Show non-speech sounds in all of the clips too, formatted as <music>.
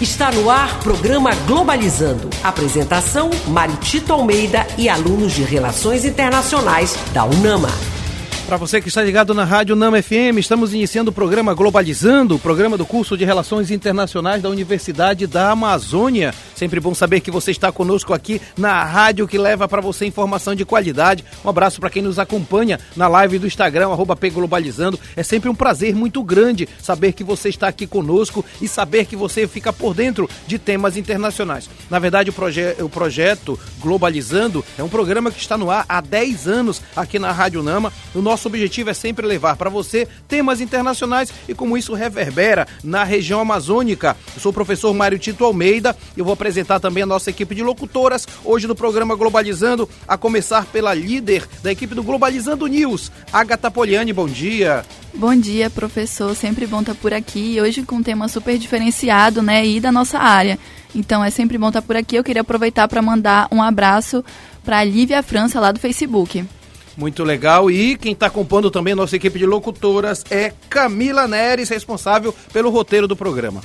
Está no ar programa Globalizando. Apresentação: Maritito Almeida e alunos de Relações Internacionais da UNAMA. Para você que está ligado na Rádio Nama FM, estamos iniciando o programa Globalizando, o programa do curso de Relações Internacionais da Universidade da Amazônia. Sempre bom saber que você está conosco aqui na rádio que leva para você informação de qualidade. Um abraço para quem nos acompanha na live do Instagram, arroba Globalizando. É sempre um prazer muito grande saber que você está aqui conosco e saber que você fica por dentro de temas internacionais. Na verdade, o, proje o projeto Globalizando é um programa que está no ar há 10 anos aqui na Rádio Nama. O nosso nosso objetivo é sempre levar para você temas internacionais e como isso reverbera na região amazônica. Eu sou o professor Mário Tito Almeida e eu vou apresentar também a nossa equipe de locutoras hoje no programa Globalizando, a começar pela líder da equipe do Globalizando News, Agatha Poliani. Bom dia. Bom dia, professor. Sempre bom estar por aqui. Hoje com um tema super diferenciado, né? E da nossa área. Então é sempre bom estar por aqui. Eu queria aproveitar para mandar um abraço para a Lívia França, lá do Facebook. Muito legal. E quem está compondo também a nossa equipe de locutoras é Camila Neres, responsável pelo roteiro do programa.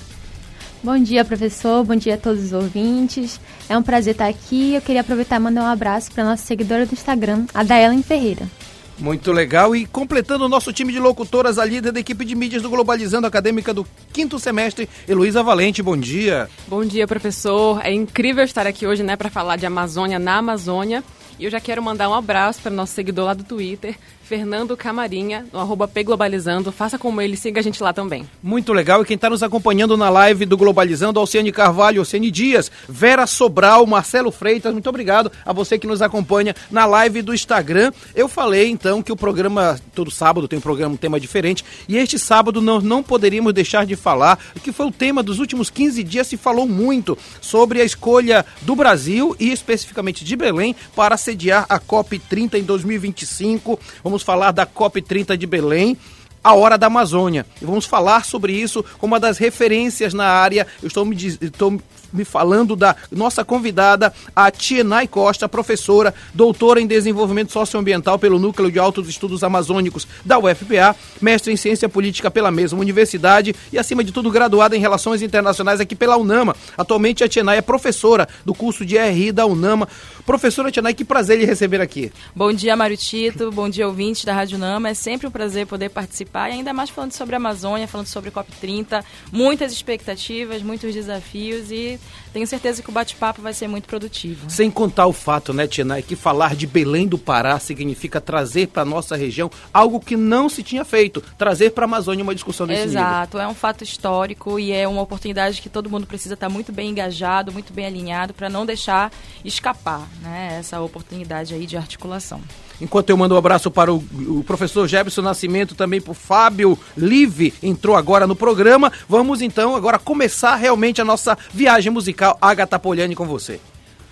Bom dia, professor. Bom dia a todos os ouvintes. É um prazer estar aqui. Eu queria aproveitar e mandar um abraço para nossa seguidora do Instagram, a Daelen Ferreira. Muito legal. E completando o nosso time de locutoras, a líder da equipe de mídias do Globalizando Acadêmica do quinto semestre, Heloísa Valente. Bom dia. Bom dia, professor. É incrível estar aqui hoje, né, para falar de Amazônia na Amazônia. E eu já quero mandar um abraço para o nosso seguidor lá do Twitter, Fernando Camarinha, no arroba Globalizando. Faça como ele, siga a gente lá também. Muito legal. E quem está nos acompanhando na live do Globalizando, Alciane Carvalho, Alciane Dias, Vera Sobral, Marcelo Freitas, muito obrigado a você que nos acompanha na live do Instagram. Eu falei então que o programa, todo sábado tem um programa, um tema diferente, e este sábado nós não poderíamos deixar de falar, que foi o tema dos últimos 15 dias, se falou muito sobre a escolha do Brasil e especificamente de Belém para sediar a COP30 em 2025. Vamos falar da COP30 de Belém a Hora da Amazônia. E vamos falar sobre isso com uma das referências na área. Eu estou me, estou me falando da nossa convidada, a Tienay Costa, professora, doutora em desenvolvimento socioambiental pelo Núcleo de Altos Estudos Amazônicos da UFPA, mestre em ciência política pela mesma universidade e, acima de tudo, graduada em relações internacionais aqui pela UNAMA. Atualmente, a Tienay é professora do curso de RI da UNAMA. Professora Tienay, que prazer lhe receber aqui. Bom dia, Mário Tito. Bom dia, ouvintes da Rádio UNAMA. É sempre um prazer poder participar e ainda mais falando sobre a Amazônia, falando sobre COP30. Muitas expectativas, muitos desafios e tenho certeza que o bate-papo vai ser muito produtivo. Sem contar o fato, né, Tina, que falar de Belém do Pará significa trazer para nossa região algo que não se tinha feito, trazer para a Amazônia uma discussão desse Exato, nível. é um fato histórico e é uma oportunidade que todo mundo precisa estar muito bem engajado, muito bem alinhado para não deixar escapar, né, essa oportunidade aí de articulação. Enquanto eu mando um abraço para o, o professor Jefferson Nascimento, também para o Fábio Live, entrou agora no programa. Vamos então agora começar realmente a nossa viagem musical. Agatha Poliani com você.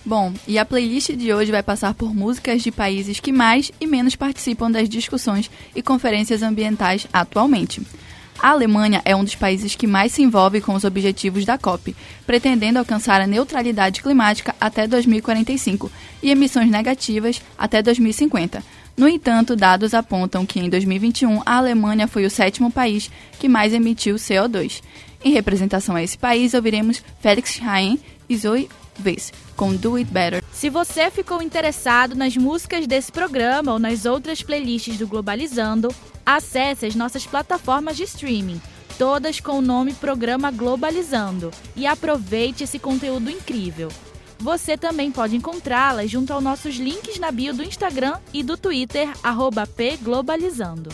Bom, e a playlist de hoje vai passar por músicas de países que mais e menos participam das discussões e conferências ambientais atualmente. A Alemanha é um dos países que mais se envolve com os objetivos da COP, pretendendo alcançar a neutralidade climática até 2045 e emissões negativas até 2050. No entanto, dados apontam que em 2021 a Alemanha foi o sétimo país que mais emitiu CO2. Em representação a esse país, ouviremos Felix Hain e Zoe Weiss com Do It Better. Se você ficou interessado nas músicas desse programa ou nas outras playlists do Globalizando, Acesse as nossas plataformas de streaming, todas com o nome Programa Globalizando, e aproveite esse conteúdo incrível. Você também pode encontrá-las junto aos nossos links na bio do Instagram e do Twitter, pglobalizando.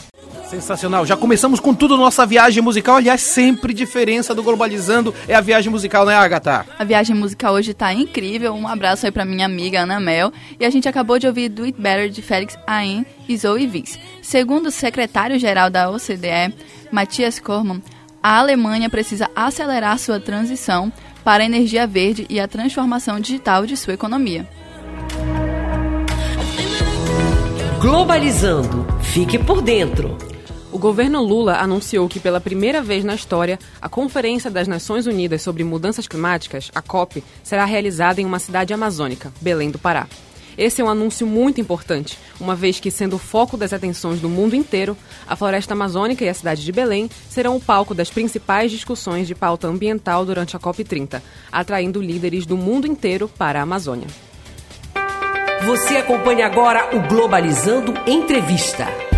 Sensacional. Já começamos com tudo nossa viagem musical. Aliás, sempre diferença do Globalizando é a viagem musical, né, Agatha? A viagem musical hoje tá incrível. Um abraço aí pra minha amiga Ana Mel. E a gente acabou de ouvir Do It Better de Félix Ain e Zoe Vince. Segundo o secretário-geral da OCDE, Matias Kormann, a Alemanha precisa acelerar sua transição para a energia verde e a transformação digital de sua economia. Globalizando. Fique por dentro. O governo Lula anunciou que, pela primeira vez na história, a Conferência das Nações Unidas sobre Mudanças Climáticas, a COP, será realizada em uma cidade amazônica, Belém do Pará. Esse é um anúncio muito importante, uma vez que, sendo o foco das atenções do mundo inteiro, a floresta amazônica e a cidade de Belém serão o palco das principais discussões de pauta ambiental durante a COP30, atraindo líderes do mundo inteiro para a Amazônia. Você acompanha agora o Globalizando Entrevista.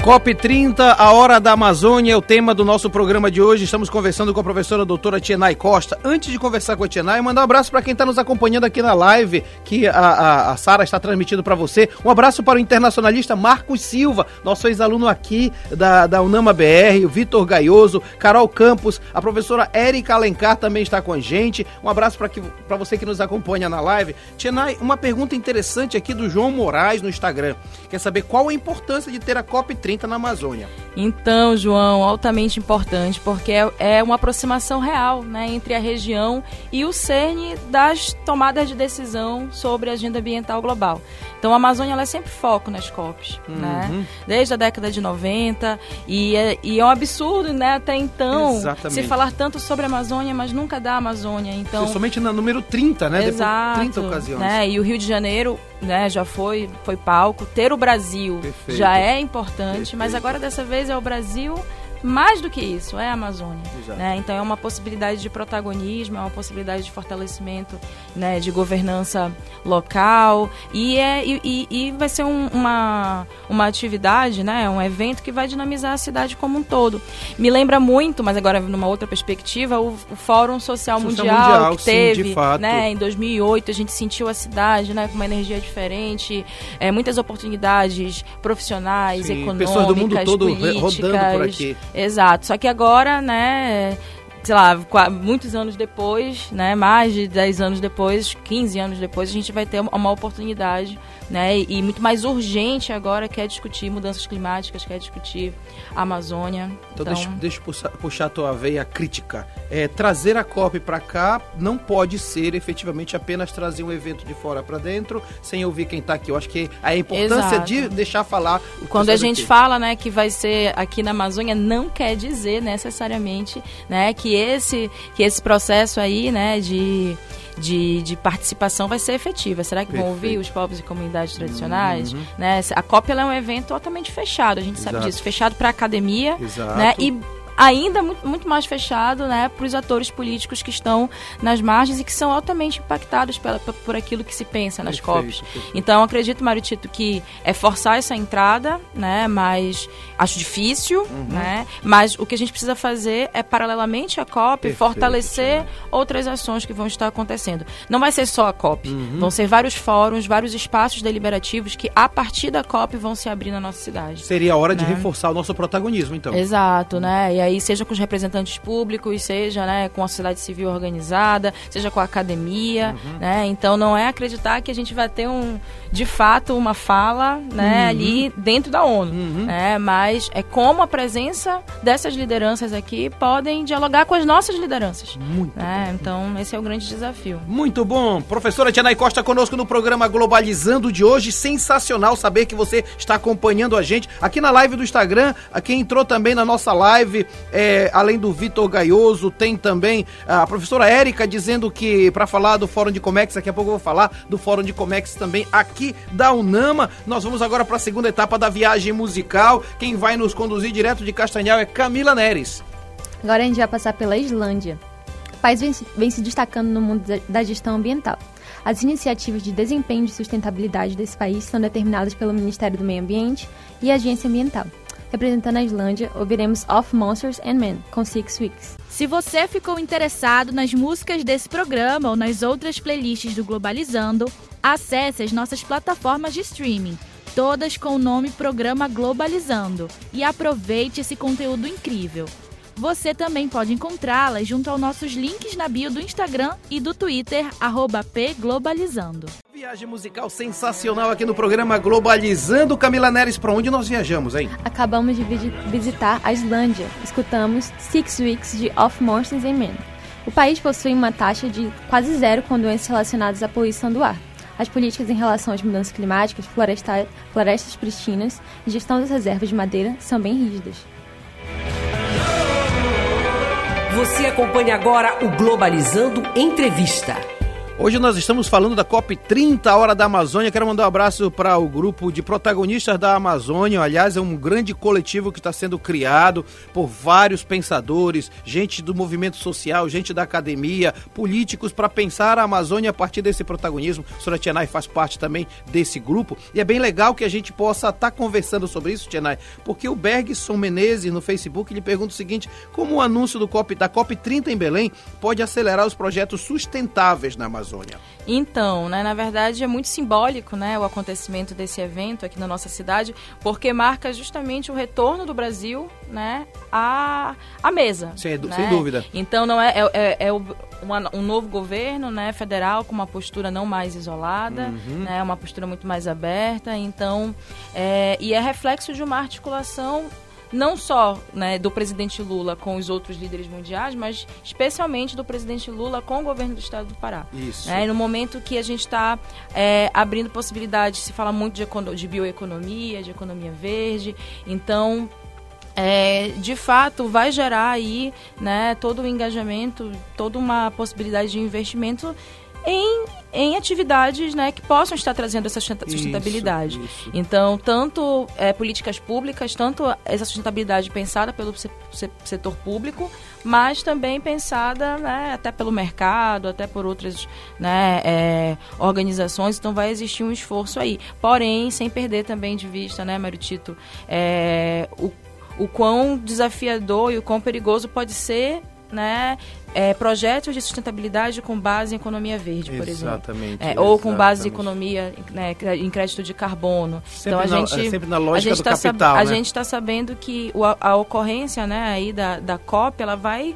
COP30, a hora da Amazônia é o tema do nosso programa de hoje. Estamos conversando com a professora doutora Tienay Costa. Antes de conversar com a Tienay, mandar um abraço para quem está nos acompanhando aqui na live, que a, a, a Sara está transmitindo para você. Um abraço para o internacionalista Marcos Silva, nosso ex-aluno aqui da, da Unama BR, o Vitor Gaioso, Carol Campos, a professora Érica Alencar também está com a gente. Um abraço para você que nos acompanha na live. Tienay, uma pergunta interessante aqui do João Moraes no Instagram. Quer saber qual a importância de ter a COP30 na Amazônia. Então, João, altamente importante, porque é, é uma aproximação real né, entre a região e o cerne das tomadas de decisão sobre a agenda ambiental global. Então, a Amazônia ela é sempre foco nas COPs, uhum. né? Desde a década de 90, e é, e é um absurdo, né, até então, Exatamente. se falar tanto sobre a Amazônia, mas nunca da Amazônia. Então, somente no número 30, né? Exato, Depois 30 ocasiões. Né? E o Rio de Janeiro né, já foi, foi palco. Ter o Brasil Perfeito. já é importante, Perfeito. mas agora dessa vez é o Brasil mais do que isso, é a Amazônia. Né? Então é uma possibilidade de protagonismo, é uma possibilidade de fortalecimento né, de governança local e, é, e, e vai ser um, uma, uma atividade, né, um evento que vai dinamizar a cidade como um todo. Me lembra muito, mas agora numa outra perspectiva, o, o Fórum Social, Social Mundial, Mundial, que sim, teve né, em 2008. A gente sentiu a cidade né, com uma energia diferente, é, muitas oportunidades profissionais, sim, econômicas, pessoas do mundo todo políticas. rodando por aqui. Exato. Só que agora, né, sei lá, muitos anos depois, né, mais de 10 anos depois, 15 anos depois, a gente vai ter uma oportunidade né? E muito mais urgente agora que é discutir mudanças climáticas, quer discutir a Amazônia. Então, então... deixa, deixa eu puxar, puxar a tua veia crítica. É, trazer a COP para cá não pode ser efetivamente apenas trazer um evento de fora para dentro, sem ouvir quem está aqui. Eu acho que a importância Exato. de deixar falar. Quando a gente aqui. fala, né, que vai ser aqui na Amazônia, não quer dizer necessariamente, né, que esse que esse processo aí, né, de de, de participação vai ser efetiva. Será que Perfeito. vão ouvir os povos e comunidades tradicionais? Uhum. Né? A COP é um evento totalmente fechado, a gente Exato. sabe disso, fechado para a academia, Exato. né? E ainda muito, muito mais fechado né, para os atores políticos que estão nas margens e que são altamente impactados pela, por aquilo que se pensa nas perfeito, COPs. Perfeito. Então, acredito, Mário Tito, que é forçar essa entrada, né, mas acho difícil, uhum. né, mas o que a gente precisa fazer é, paralelamente à COP, perfeito, fortalecer outras ações que vão estar acontecendo. Não vai ser só a COP, uhum. vão ser vários fóruns, vários espaços deliberativos que, a partir da COP, vão se abrir na nossa cidade. Seria a hora né? de reforçar o nosso protagonismo, então. Exato, né, e aí aí, seja com os representantes públicos, seja né, com a sociedade civil organizada, seja com a academia, uhum. né? Então não é acreditar que a gente vai ter um, de fato, uma fala né, uhum. ali dentro da ONU, uhum. né? Mas é como a presença dessas lideranças aqui podem dialogar com as nossas lideranças. Muito né? Então esse é o grande desafio. Muito bom. Professora Tianai Costa conosco no programa Globalizando de hoje. Sensacional saber que você está acompanhando a gente aqui na live do Instagram. Quem entrou também na nossa live é, além do Vitor Gaioso, tem também a professora Érica dizendo que para falar do Fórum de Comex, daqui a pouco eu vou falar do Fórum de Comex também aqui da Unama. Nós vamos agora para a segunda etapa da viagem musical. Quem vai nos conduzir direto de Castanhal é Camila Neres. Agora a gente vai passar pela Islândia. O país vem, vem se destacando no mundo da gestão ambiental. As iniciativas de desempenho de sustentabilidade desse país são determinadas pelo Ministério do Meio Ambiente e a Agência Ambiental. Representando a Islândia, ouviremos Of Monsters and Men, com Six Weeks. Se você ficou interessado nas músicas desse programa ou nas outras playlists do Globalizando, acesse as nossas plataformas de streaming, todas com o nome Programa Globalizando, e aproveite esse conteúdo incrível. Você também pode encontrá-las junto aos nossos links na bio do Instagram e do Twitter, pglobalizando. Viagem musical sensacional aqui no programa Globalizando. Camila Neres, para onde nós viajamos, hein? Acabamos de visitar a Islândia. Escutamos Six Weeks de Off Monsters and Men. O país possui uma taxa de quase zero com doenças relacionadas à poluição do ar. As políticas em relação às mudanças climáticas, floresta, florestas pristinas e gestão das reservas de madeira são bem rígidas. Você acompanha agora o Globalizando Entrevista. Hoje nós estamos falando da COP 30 Hora da Amazônia. Quero mandar um abraço para o grupo de protagonistas da Amazônia. Aliás, é um grande coletivo que está sendo criado por vários pensadores, gente do movimento social, gente da academia, políticos para pensar a Amazônia a partir desse protagonismo. A senhora Tianai faz parte também desse grupo e é bem legal que a gente possa estar tá conversando sobre isso, Tianai, porque o Bergson Menezes no Facebook ele pergunta o seguinte: como o anúncio do COP da COP 30 em Belém pode acelerar os projetos sustentáveis na Amazônia? Amazônia. Então, né, na verdade é muito simbólico né, o acontecimento desse evento aqui na nossa cidade, porque marca justamente o retorno do Brasil né, à, à mesa. Sem, né? sem dúvida. Então não é, é, é, é uma, um novo governo né, federal com uma postura não mais isolada, uhum. né, uma postura muito mais aberta. Então, é, e é reflexo de uma articulação não só né, do presidente Lula com os outros líderes mundiais, mas especialmente do presidente Lula com o governo do estado do Pará. Isso. Né, no momento que a gente está é, abrindo possibilidades, se fala muito de, de bioeconomia, de economia verde, então é, de fato vai gerar aí né, todo o engajamento, toda uma possibilidade de investimento em, em atividades né, que possam estar trazendo essa sustentabilidade. Isso, isso. Então, tanto é, políticas públicas, tanto essa sustentabilidade pensada pelo setor público, mas também pensada né, até pelo mercado, até por outras né, é, organizações. Então, vai existir um esforço aí. Porém, sem perder também de vista, né, Mário Tito, é, o, o quão desafiador e o quão perigoso pode ser né, é, projetos de sustentabilidade com base em economia verde, por exatamente, exemplo. É, ou com base em economia né, em crédito de carbono. Sempre então a na, gente, sempre na lógica do tá capital. A né? gente está sabendo que o, a, ocorrência né, aí da, da COP ela vai.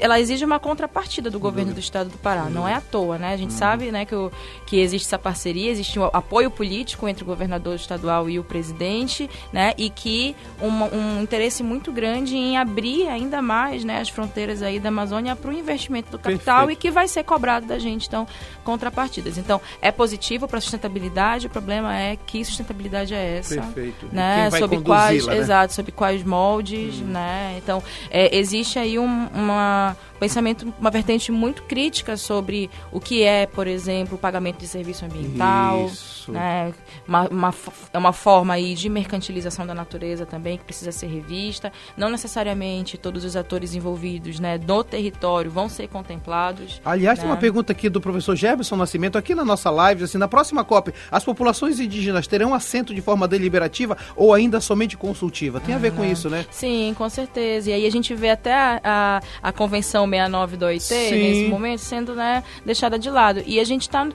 Ela exige uma contrapartida do governo do estado do Pará. Não é à toa, né? A gente sabe né, que, o, que existe essa parceria, existe um apoio político entre o governador estadual e o presidente, né? E que um, um interesse muito grande em abrir ainda mais né, as fronteiras aí da Amazônia para o investimento do capital Perfeito. e que vai ser cobrado da gente, então, contrapartidas. Então, é positivo para a sustentabilidade, o problema é que sustentabilidade é essa. Perfeito. Né? Sobre quais, né? exato, sobre quais moldes, hum. né? Então, é, existe aí um, uma pensamento, uma vertente muito crítica sobre o que é, por exemplo, o pagamento de serviço ambiental. Isso. Né? Uma, uma, é uma forma aí de mercantilização da natureza também que precisa ser revista. Não necessariamente todos os atores envolvidos né, no território vão ser contemplados. Aliás, né? tem uma pergunta aqui do professor Jefferson Nascimento, aqui na nossa live, assim, na próxima COP, as populações indígenas terão assento de forma deliberativa ou ainda somente consultiva? Tem a ver com isso, né? Sim, com certeza. E aí a gente vê até a, a, a convenção 69 do OIT, Sim. nesse momento, sendo né, deixada de lado. E a gente está.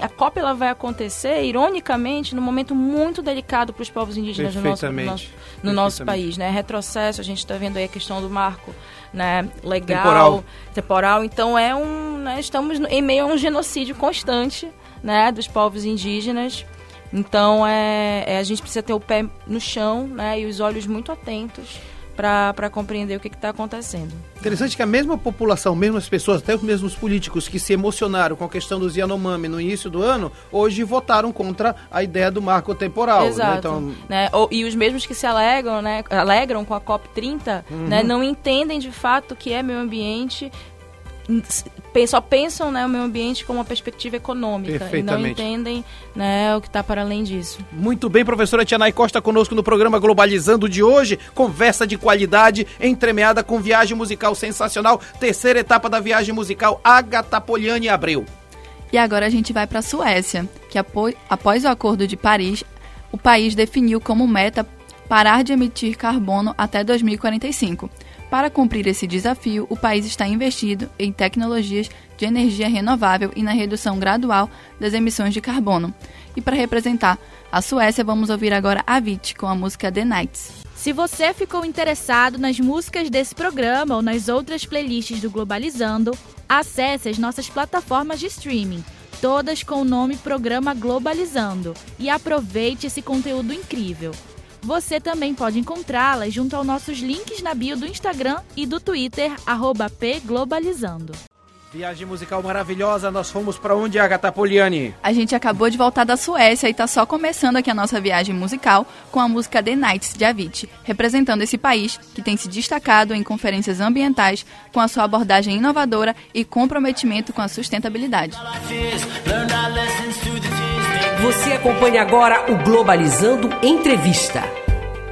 A COP ela vai acontecer, ironicamente, num momento muito delicado para os povos indígenas no nosso, no nosso, no nosso país. Né? Retrocesso, a gente está vendo aí a questão do marco né, legal, temporal. temporal. Então é um. Né, estamos em meio a um genocídio constante né, dos povos indígenas. Então é, é, a gente precisa ter o pé no chão né, e os olhos muito atentos para compreender o que está acontecendo. Interessante que a mesma população, mesmo as pessoas, até os mesmos políticos que se emocionaram com a questão dos Yanomami no início do ano, hoje votaram contra a ideia do marco temporal. Né? Exato. Né? Então... Né? E os mesmos que se alegram, né? alegram com a COP30 uhum. né? não entendem de fato o que é meio ambiente, só pensam né, o meio ambiente como uma perspectiva econômica e não entendem né, o que está para além disso. Muito bem, professora Tianai Costa conosco no programa Globalizando de hoje. Conversa de qualidade, entremeada com viagem musical sensacional. Terceira etapa da viagem musical Agatha Poliani Abreu. E agora a gente vai para a Suécia, que após o Acordo de Paris, o país definiu como meta parar de emitir carbono até 2045. Para cumprir esse desafio, o país está investido em tecnologias de energia renovável e na redução gradual das emissões de carbono. E para representar a Suécia, vamos ouvir agora a Avicii com a música The Nights. Se você ficou interessado nas músicas desse programa ou nas outras playlists do Globalizando, acesse as nossas plataformas de streaming, todas com o nome Programa Globalizando, e aproveite esse conteúdo incrível. Você também pode encontrá-las junto aos nossos links na bio do Instagram e do Twitter, pglobalizando. Viagem musical maravilhosa, nós fomos para onde, Agatha Poliani? A gente acabou de voltar da Suécia e tá só começando aqui a nossa viagem musical com a música The Nights de Avicii, representando esse país que tem se destacado em conferências ambientais com a sua abordagem inovadora e comprometimento com a sustentabilidade. Você acompanha agora o Globalizando Entrevista.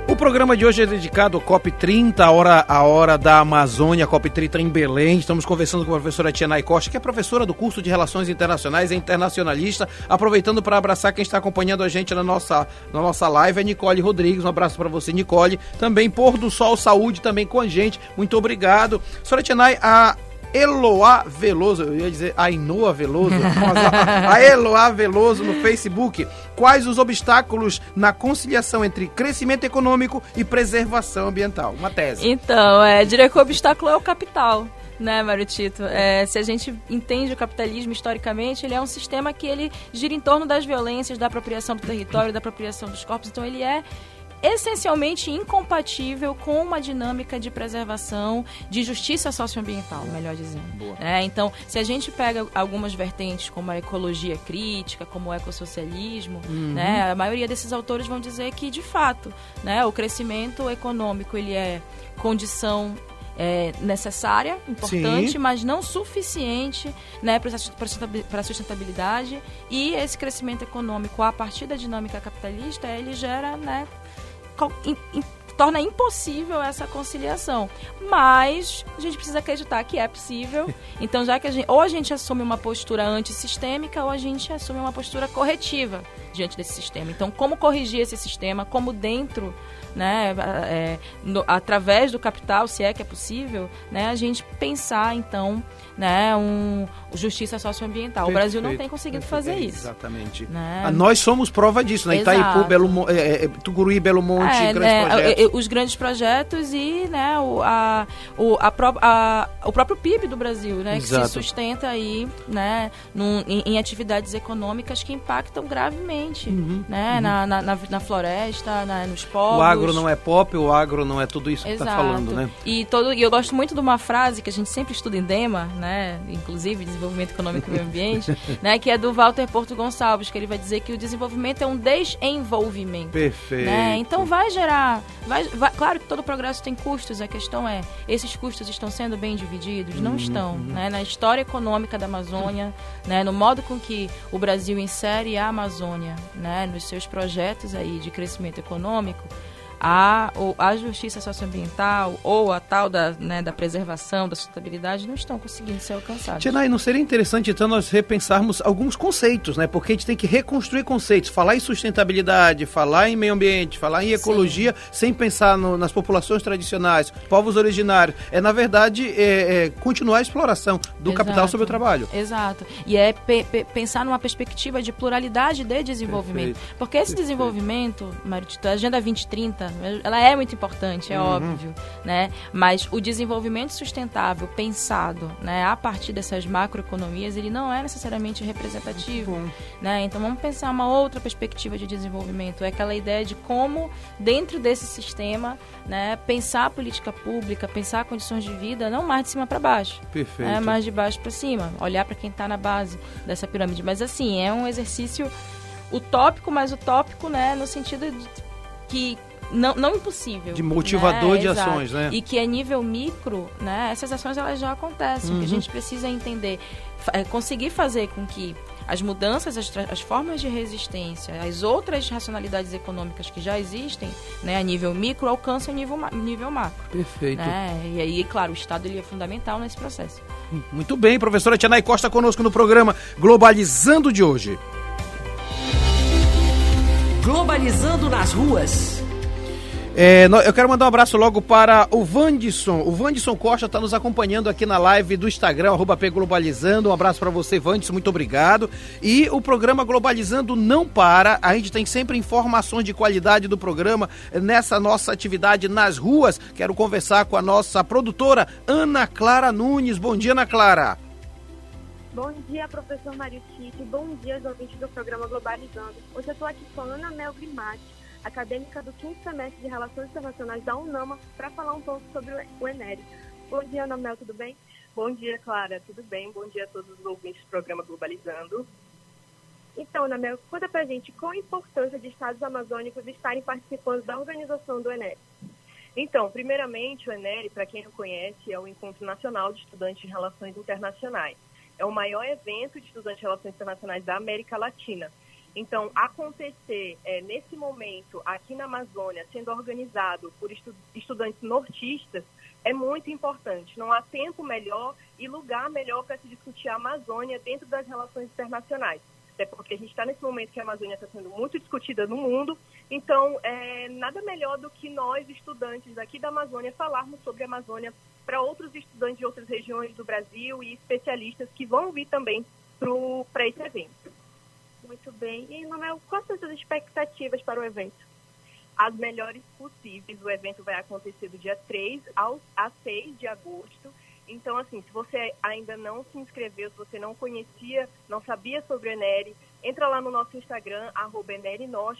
O programa de hoje é dedicado ao COP30, a hora, a hora da Amazônia, COP30 em Belém. Estamos conversando com a professora Tia Costa, que é professora do curso de Relações Internacionais e internacionalista. Aproveitando para abraçar quem está acompanhando a gente na nossa, na nossa live, é Nicole Rodrigues. Um abraço para você, Nicole. Também Pôr do Sol Saúde, também com a gente. Muito obrigado. Professora Tia a Eloá Veloso, eu ia dizer Ainoa Veloso, a, <laughs> a Eloá Veloso no Facebook. Quais os obstáculos na conciliação entre crescimento econômico e preservação ambiental? Uma tese. Então, é, diria que o obstáculo é o capital né, Mário Tito? É, se a gente entende o capitalismo historicamente, ele é um sistema que ele gira em torno das violências, da apropriação do território, da apropriação dos corpos. Então, ele é essencialmente incompatível com uma dinâmica de preservação, de justiça socioambiental, melhor dizendo. É, então, se a gente pega algumas vertentes como a ecologia crítica, como o ecossocialismo, uhum. né, a maioria desses autores vão dizer que, de fato, né, o crescimento econômico ele é condição é, necessária, importante, Sim. mas não suficiente né, para a sustentabilidade. E esse crescimento econômico, a partir da dinâmica capitalista, ele gera né, torna impossível essa conciliação. Mas a gente precisa acreditar que é possível. <laughs> Então, já que a gente, ou a gente assume uma postura antissistêmica ou a gente assume uma postura corretiva diante desse sistema. Então, como corrigir esse sistema, como dentro né, é, no, através do capital, se é que é possível, né, a gente pensar então né, um, justiça socioambiental. Perfeito, o Brasil não tem conseguido perfeito, fazer isso. Exatamente. Né? Ah, nós somos prova disso, né? Exato. Itaipu, Belo, é, é, é, Tucuruí, Belo Monte, é, grandes né, projetos. Os grandes projetos e né, o, a, o, a, a, o próprio PIB do Brasil, né? Exato. Que se sustenta aí né, num, em, em, atividades econômicas que impactam gravemente uhum, né, uhum. Na, na, na, na, floresta, na, nos povos. O agro não é pop, o agro não é tudo isso Exato. que está falando, né? E, todo, e eu gosto muito de uma frase que a gente sempre estuda em DEMA, né? Inclusive, desenvolvimento econômico e meio ambiente, <laughs> né? Que é do Walter Porto Gonçalves, que ele vai dizer que o desenvolvimento é um desenvolvimento. Perfeito. Né? Então vai gerar. Vai, vai, claro que todo progresso tem custos, a questão é, esses custos estão sendo bem divididos? Não uhum. estão. Né? Na história econômica da Amazônia, né? no modo com que o Brasil insere a Amazônia né? nos seus projetos aí de crescimento econômico, a, ou a justiça socioambiental ou a tal da, né, da preservação, da sustentabilidade não estão conseguindo ser alcançados. Tia não seria interessante então nós repensarmos alguns conceitos, né? Porque a gente tem que reconstruir conceitos, falar em sustentabilidade, falar em meio ambiente, falar em ecologia, Sim. sem pensar no, nas populações tradicionais, povos originários. É, na verdade, é, é continuar a exploração do Exato. capital sobre o trabalho. Exato. E é pe pe pensar numa perspectiva de pluralidade de desenvolvimento. Perfeito. Porque esse Perfeito. desenvolvimento, Maritito, a Agenda 2030, ela é muito importante, é uhum. óbvio, né? Mas o desenvolvimento sustentável pensado, né, a partir dessas macroeconomias, ele não é necessariamente representativo, né? Então vamos pensar uma outra perspectiva de desenvolvimento, é aquela ideia de como dentro desse sistema, né, pensar a política pública, pensar condições de vida, não mais de cima para baixo, Perfeito. Né, mais de baixo para cima, olhar para quem está na base dessa pirâmide. Mas assim, é um exercício utópico, mas utópico, né, no sentido de que não, não impossível. De motivador né? de Exato. ações, né? E que a nível micro, né, essas ações elas já acontecem. Uhum. O que a uhum. gente precisa entender, é conseguir fazer com que as mudanças, as, as, formas de resistência, as outras racionalidades econômicas que já existem, né, a nível micro, alcancem o nível, nível macro. Perfeito. Né? E aí, claro, o Estado ele é fundamental nesse processo. Muito bem, professora Tianai Costa conosco no programa Globalizando de hoje. Globalizando nas ruas. É, eu quero mandar um abraço logo para o Vandisson. O Vandisson Costa está nos acompanhando aqui na live do Instagram, arroba Globalizando. Um abraço para você, Vandisson, muito obrigado. E o programa Globalizando não para. A gente tem sempre informações de qualidade do programa nessa nossa atividade nas ruas. Quero conversar com a nossa produtora, Ana Clara Nunes. Bom dia, Ana Clara. Bom dia, professor Mário Tite. Bom dia aos ouvintes do programa Globalizando. Hoje eu estou aqui com a Ana Mel Grimati acadêmica do quinto semestre de Relações Internacionais da UNAMA, para falar um pouco sobre o ENERI. Bom dia, Ana Mel, tudo bem? Bom dia, Clara. Tudo bem? Bom dia a todos os ouvintes do programa Globalizando. Então, Namel, conta pra gente qual a importância de estados amazônicos estarem participando da organização do ENEP. Então, primeiramente, o ENERI, para quem não conhece, é o Encontro Nacional de Estudantes de Relações Internacionais. É o maior evento de estudantes de relações internacionais da América Latina. Então, acontecer é, nesse momento aqui na Amazônia, sendo organizado por estu estudantes nortistas, é muito importante. Não há tempo melhor e lugar melhor para se discutir a Amazônia dentro das relações internacionais. Até porque a gente está nesse momento que a Amazônia está sendo muito discutida no mundo, então é nada melhor do que nós, estudantes aqui da Amazônia, falarmos sobre a Amazônia para outros estudantes de outras regiões do Brasil e especialistas que vão vir também para esse evento. Muito bem. E, Manuel, quais são as suas expectativas para o evento? As melhores possíveis. O evento vai acontecer do dia 3 ao, a 6 de agosto então, assim, se você ainda não se inscreveu, se você não conhecia, não sabia sobre o Enere, entra lá no nosso Instagram, arroba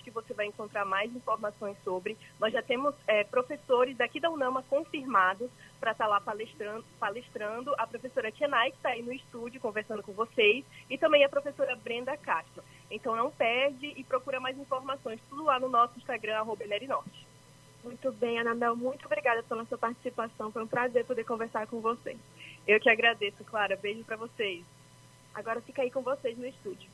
que você vai encontrar mais informações sobre. Nós já temos é, professores daqui da UNAMA confirmados para estar tá lá palestrando, palestrando. A professora Tienai, que está aí no estúdio conversando com vocês, e também a professora Brenda Castro. Então, não perde e procura mais informações, tudo lá no nosso Instagram, arroba muito bem, Anabel, muito obrigada pela sua participação. Foi um prazer poder conversar com você. Eu que agradeço, Clara. Beijo para vocês. Agora fica aí com vocês no estúdio.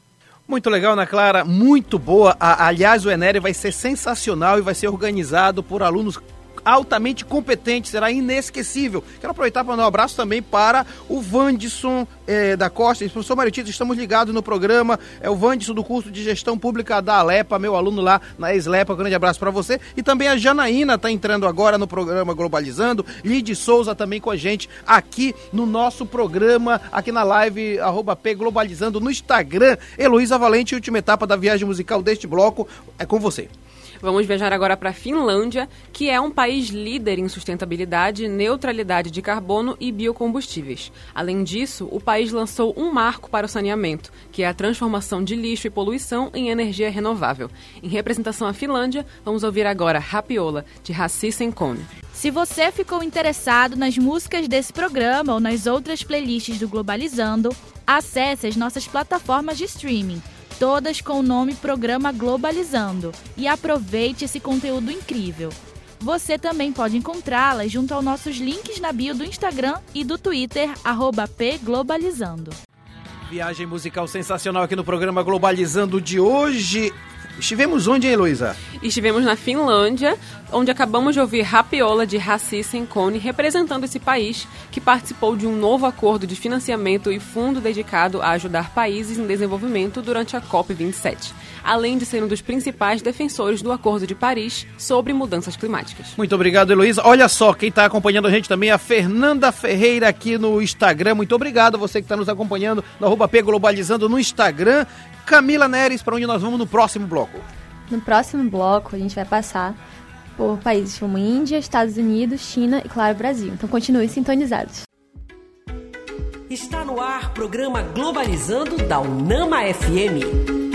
Muito legal, Ana Clara, muito boa. aliás, o Enério vai ser sensacional e vai ser organizado por alunos altamente competente, será inesquecível. Quero aproveitar para dar um abraço também para o Vandisson é, da Costa. Professor Maritito, estamos ligados no programa. É o Vandisson do curso de Gestão Pública da Alepa, meu aluno lá na Eslepa. Grande abraço para você. E também a Janaína está entrando agora no programa Globalizando. Lid Souza também com a gente aqui no nosso programa, aqui na live arroba P Globalizando no Instagram. Heloísa Valente, última etapa da viagem musical deste bloco. É com você. Vamos viajar agora para a Finlândia, que é um país líder em sustentabilidade, neutralidade de carbono e biocombustíveis. Além disso, o país lançou um marco para o saneamento, que é a transformação de lixo e poluição em energia renovável. Em representação à Finlândia, vamos ouvir agora Rapiola, de Rassi Senkone. Se você ficou interessado nas músicas desse programa ou nas outras playlists do Globalizando, acesse as nossas plataformas de streaming todas com o nome Programa Globalizando, e aproveite esse conteúdo incrível. Você também pode encontrá-las junto aos nossos links na bio do Instagram e do Twitter, pglobalizando. Viagem musical sensacional aqui no programa Globalizando de hoje. Estivemos onde, hein, Heloísa? Estivemos na Finlândia, onde acabamos de ouvir Rapiola de Rassi Senkone, representando esse país que participou de um novo acordo de financiamento e fundo dedicado a ajudar países em desenvolvimento durante a COP27, além de ser um dos principais defensores do Acordo de Paris sobre mudanças climáticas. Muito obrigado, Heloísa. Olha só, quem está acompanhando a gente também é a Fernanda Ferreira aqui no Instagram. Muito obrigado você que está nos acompanhando no arroba P Globalizando no Instagram. Camila Neres, para onde nós vamos no próximo bloco? No próximo bloco, a gente vai passar por países como Índia, Estados Unidos, China e, claro, Brasil. Então, continue sintonizados. Está no ar programa Globalizando da Unama FM.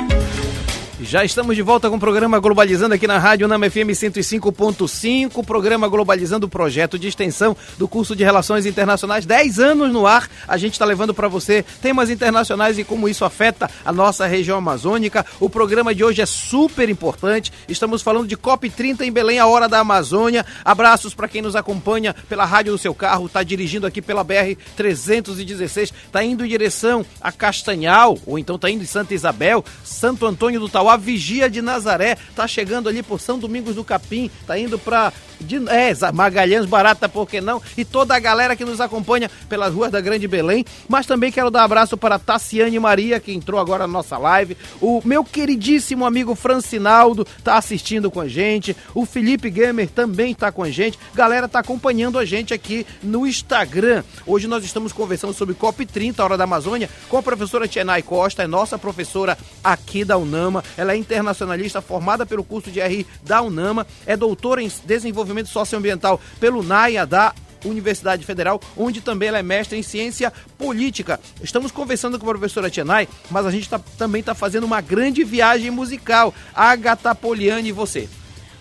Já estamos de volta com o programa Globalizando aqui na Rádio Nama FM 105.5, programa Globalizando o projeto de extensão do curso de Relações Internacionais. 10 anos no ar, a gente está levando para você temas internacionais e como isso afeta a nossa região amazônica. O programa de hoje é super importante. Estamos falando de COP30 em Belém, a hora da Amazônia. Abraços para quem nos acompanha pela rádio do seu carro, está dirigindo aqui pela BR 316, está indo em direção a Castanhal, ou então está indo em Santa Isabel, Santo Antônio do Tauá, Vigia de Nazaré, tá chegando ali por São Domingos do Capim, tá indo para de, é, Magalhães, Barata, por que não? E toda a galera que nos acompanha pelas ruas da Grande Belém. Mas também quero dar abraço para Tassiane Maria, que entrou agora na nossa live. O meu queridíssimo amigo Francinaldo tá assistindo com a gente. O Felipe Gamer também tá com a gente. Galera tá acompanhando a gente aqui no Instagram. Hoje nós estamos conversando sobre COP30, Hora da Amazônia, com a professora Tienai Costa, é nossa professora aqui da UNAMA. Ela é internacionalista, formada pelo curso de RI da UNAMA, é doutora em desenvolvimento Desenvolvimento Socioambiental pelo NAIA da Universidade Federal, onde também ela é mestre em ciência política. Estamos conversando com a professora Tienai, mas a gente tá, também está fazendo uma grande viagem musical. Agatha Poliani e você.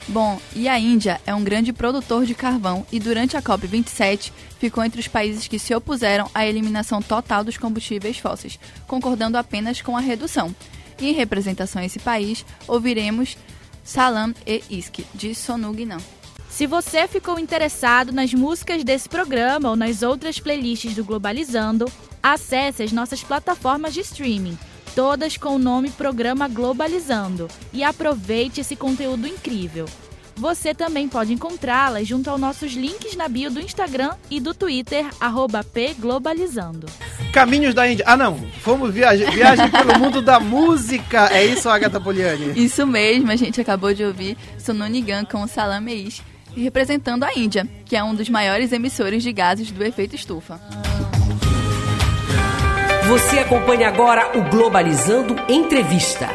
Bom, e a Índia é um grande produtor de carvão e durante a COP27 ficou entre os países que se opuseram à eliminação total dos combustíveis fósseis, concordando apenas com a redução. E em representação a esse país, ouviremos Salam e Iski, de Sonu Guinan. Se você ficou interessado nas músicas desse programa ou nas outras playlists do Globalizando, acesse as nossas plataformas de streaming, todas com o nome Programa Globalizando, e aproveite esse conteúdo incrível. Você também pode encontrá-las junto aos nossos links na bio do Instagram e do Twitter, pglobalizando. Caminhos da Índia. Ah, não. Fomos viagem, viagem pelo mundo da música. É isso, Agatha Poliani? Isso mesmo, a gente acabou de ouvir Sonu Nigan com Salam Meish, representando a Índia, que é um dos maiores emissores de gases do efeito estufa. Você acompanha agora o Globalizando Entrevista.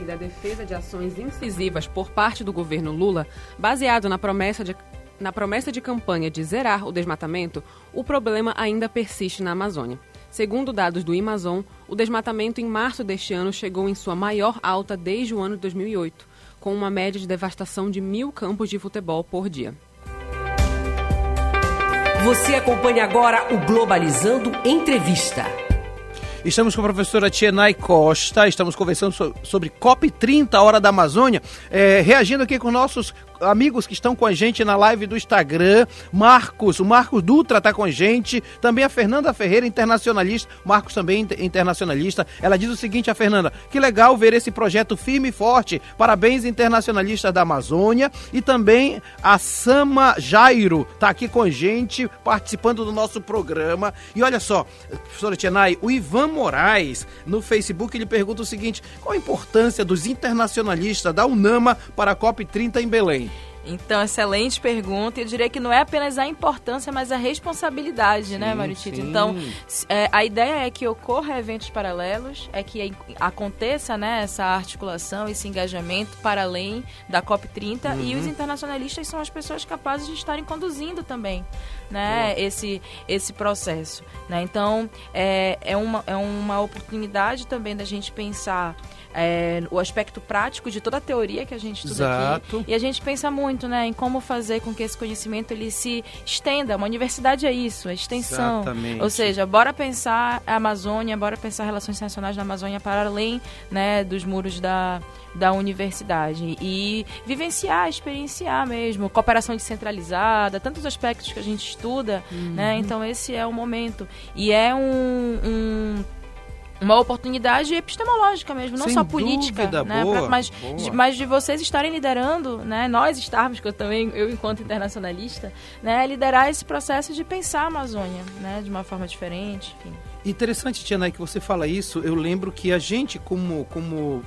e da defesa de ações incisivas por parte do governo Lula, baseado na promessa de na promessa de campanha de zerar o desmatamento, o problema ainda persiste na Amazônia. Segundo dados do Amazon, o desmatamento em março deste ano chegou em sua maior alta desde o ano de 2008, com uma média de devastação de mil campos de futebol por dia. Você acompanha agora o Globalizando Entrevista. Estamos com a professora Tienay Costa, estamos conversando so sobre COP30, Hora da Amazônia, é, reagindo aqui com nossos amigos que estão com a gente na live do Instagram. Marcos, o Marcos Dutra está com a gente. Também a Fernanda Ferreira, internacionalista. Marcos também internacionalista. Ela diz o seguinte, a Fernanda, que legal ver esse projeto firme e forte. Parabéns, internacionalistas da Amazônia. E também a Sama Jairo está aqui com a gente, participando do nosso programa. E olha só, professora Tienay, o Ivan Moraes, no Facebook, ele pergunta o seguinte: qual a importância dos internacionalistas da UNAMA para a COP30 em Belém? Então, excelente pergunta. Eu diria que não é apenas a importância, mas a responsabilidade, né, sim, né, Maritita? Então, é, a ideia é que ocorra eventos paralelos, é que aconteça né, essa articulação, esse engajamento para além da COP30 uhum. e os internacionalistas são as pessoas capazes de estarem conduzindo também né, esse, esse processo. Né? Então, é, é, uma, é uma oportunidade também da gente pensar é, o aspecto prático de toda a teoria que a gente estuda Exato. aqui. E a gente pensa muito né, em como fazer com que esse conhecimento ele se estenda. Uma universidade é isso, é extensão. Exatamente. Ou seja, bora pensar a Amazônia, bora pensar relações internacionais na Amazônia para além né, dos muros da, da universidade e vivenciar, experienciar mesmo, cooperação descentralizada, tantos aspectos que a gente estuda, né? uhum. né? Então esse é o momento e é um, um uma oportunidade epistemológica mesmo, não Sem só política, né? Boa, pra, mas, de, mas de vocês estarem liderando, né? Nós estarmos, que eu também, eu enquanto internacionalista, né? Liderar esse processo de pensar a Amazônia, né? De uma forma diferente, enfim. Interessante, Tia que você fala isso. Eu lembro que a gente, como, como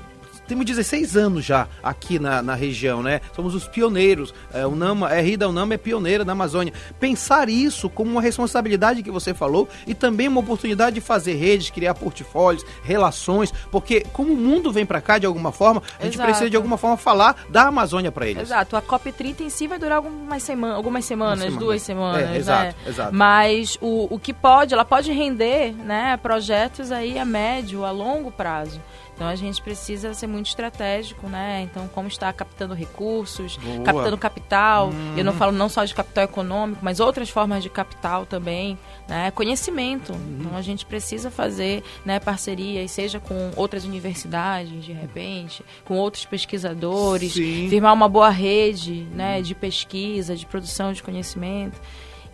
temos 16 anos já aqui na, na região, né? Somos os pioneiros. É, Unama, a RI da Unama é pioneira na Amazônia. Pensar isso como uma responsabilidade que você falou e também uma oportunidade de fazer redes, criar portfólios, relações, porque como o mundo vem para cá de alguma forma, a gente Exato. precisa de alguma forma falar da Amazônia para eles. Exato. A COP30 em si vai durar algumas, semana, algumas semanas, semana. duas semanas. É, exato, né? exato. Mas o, o que pode, ela pode render né, projetos aí a médio, a longo prazo. Então a gente precisa ser muito estratégico, né? Então, como está captando recursos, Boa. captando capital. Hum. Eu não falo não só de capital econômico, mas outras formas de capital também, né? Conhecimento. Uhum. Então a gente precisa fazer né, parcerias, seja com outras universidades, de repente, com outros pesquisadores, Sim. firmar uma boa rede né, de pesquisa, de produção de conhecimento.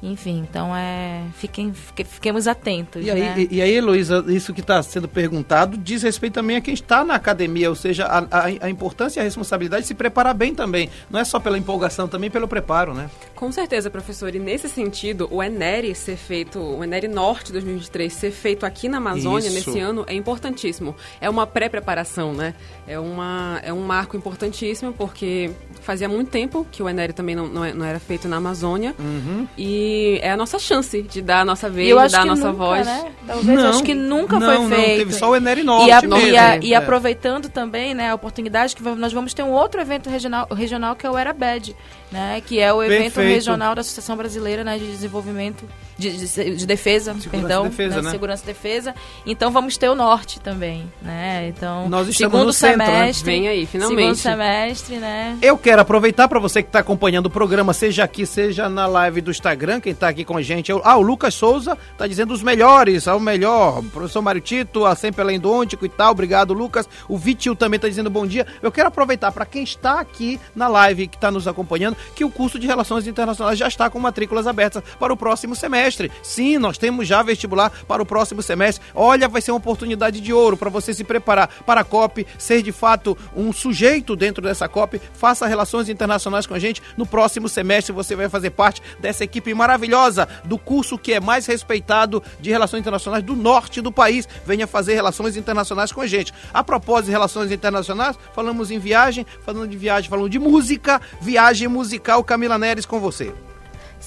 Enfim, então é. Fiquem, fiquemos atentos. E aí, né? e, e aí Luísa, isso que está sendo perguntado diz respeito também a quem está na academia, ou seja, a, a, a, importância e a responsabilidade de se preparar bem também. Não é só pela empolgação, também pelo preparo, né? Com certeza, professor. E nesse sentido, o Enere ser feito, o Enere Norte 2023 ser feito aqui na Amazônia isso. nesse ano é importantíssimo. É uma pré-preparação, né? É, uma, é um marco importantíssimo, porque fazia muito tempo que o Enere também não, não, é, não era feito na Amazônia. Uhum. E é a nossa chance de dar a nossa vez, de dar a nossa nunca, voz. Né? Talvez, não, acho que nunca não, foi não, feito. teve só o Enere Norte e, a, mesmo. E, a, e é. aproveitando também né, a oportunidade que nós vamos ter um outro evento regional, regional que é o ERABED, né, que é o evento Perfeito. regional da Associação Brasileira né, de Desenvolvimento de, de, de defesa, Segurança perdão, e defesa, né? segurança e defesa. Então vamos ter o norte também, né? Então Nós estamos segundo no centro, né? semestre, Vem aí, finalmente. Segundo semestre, né? Eu quero aproveitar para você que está acompanhando o programa, seja aqui, seja na live do Instagram, quem está aqui com a gente. é o- Ah, o Lucas Souza está dizendo os melhores, ao melhor. Professor Mário Tito, a sempre além do Ôntico e tal. Obrigado, Lucas. O Vitil também está dizendo bom dia. Eu quero aproveitar para quem está aqui na live, que está nos acompanhando, que o curso de Relações Internacionais já está com matrículas abertas para o próximo semestre. Sim, nós temos já vestibular para o próximo semestre. Olha, vai ser uma oportunidade de ouro para você se preparar para a COP, ser de fato um sujeito dentro dessa COP. Faça relações internacionais com a gente. No próximo semestre você vai fazer parte dessa equipe maravilhosa do curso que é mais respeitado de relações internacionais do norte do país. Venha fazer relações internacionais com a gente. A propósito de relações internacionais, falamos em viagem, falando de viagem, falando de música, viagem musical Camila Neres com você.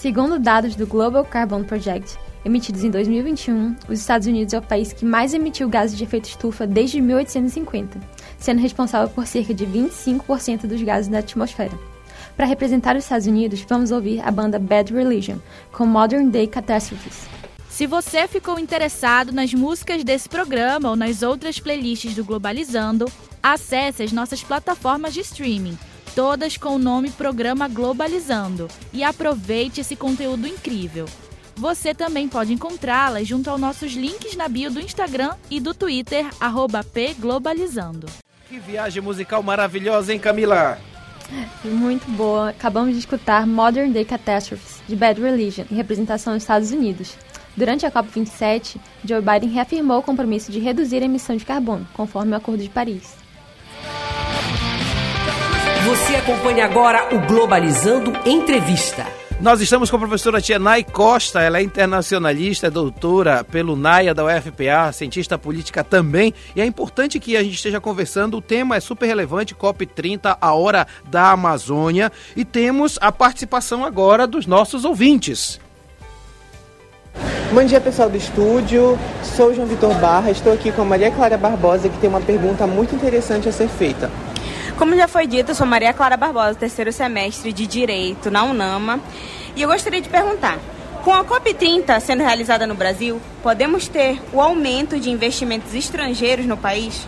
Segundo dados do Global Carbon Project, emitidos em 2021, os Estados Unidos é o país que mais emitiu gases de efeito estufa desde 1850, sendo responsável por cerca de 25% dos gases da atmosfera. Para representar os Estados Unidos, vamos ouvir a banda Bad Religion com Modern Day Catastrophes. Se você ficou interessado nas músicas desse programa ou nas outras playlists do Globalizando, acesse as nossas plataformas de streaming, todas com o nome Programa Globalizando, e aproveite esse conteúdo incrível. Você também pode encontrá-las junto aos nossos links na bio do Instagram e do Twitter, arroba pglobalizando. Que viagem musical maravilhosa, hein, Camila? Muito boa. Acabamos de escutar Modern Day Catastrophes, de Bad Religion, em representação dos Estados Unidos. Durante a COP27, Joe Biden reafirmou o compromisso de reduzir a emissão de carbono, conforme o Acordo de Paris. Você acompanha agora o Globalizando Entrevista. Nós estamos com a professora Tienay Costa, ela é internacionalista, é doutora pelo NAIA da UFPA, cientista política também, e é importante que a gente esteja conversando, o tema é super relevante, COP30, a hora da Amazônia, e temos a participação agora dos nossos ouvintes. Bom dia pessoal do estúdio, sou João Vitor Barra, estou aqui com a Maria Clara Barbosa que tem uma pergunta muito interessante a ser feita. Como já foi dito, eu sou Maria Clara Barbosa, terceiro semestre de Direito na UNAMA. E eu gostaria de perguntar: com a COP30 sendo realizada no Brasil, podemos ter o aumento de investimentos estrangeiros no país?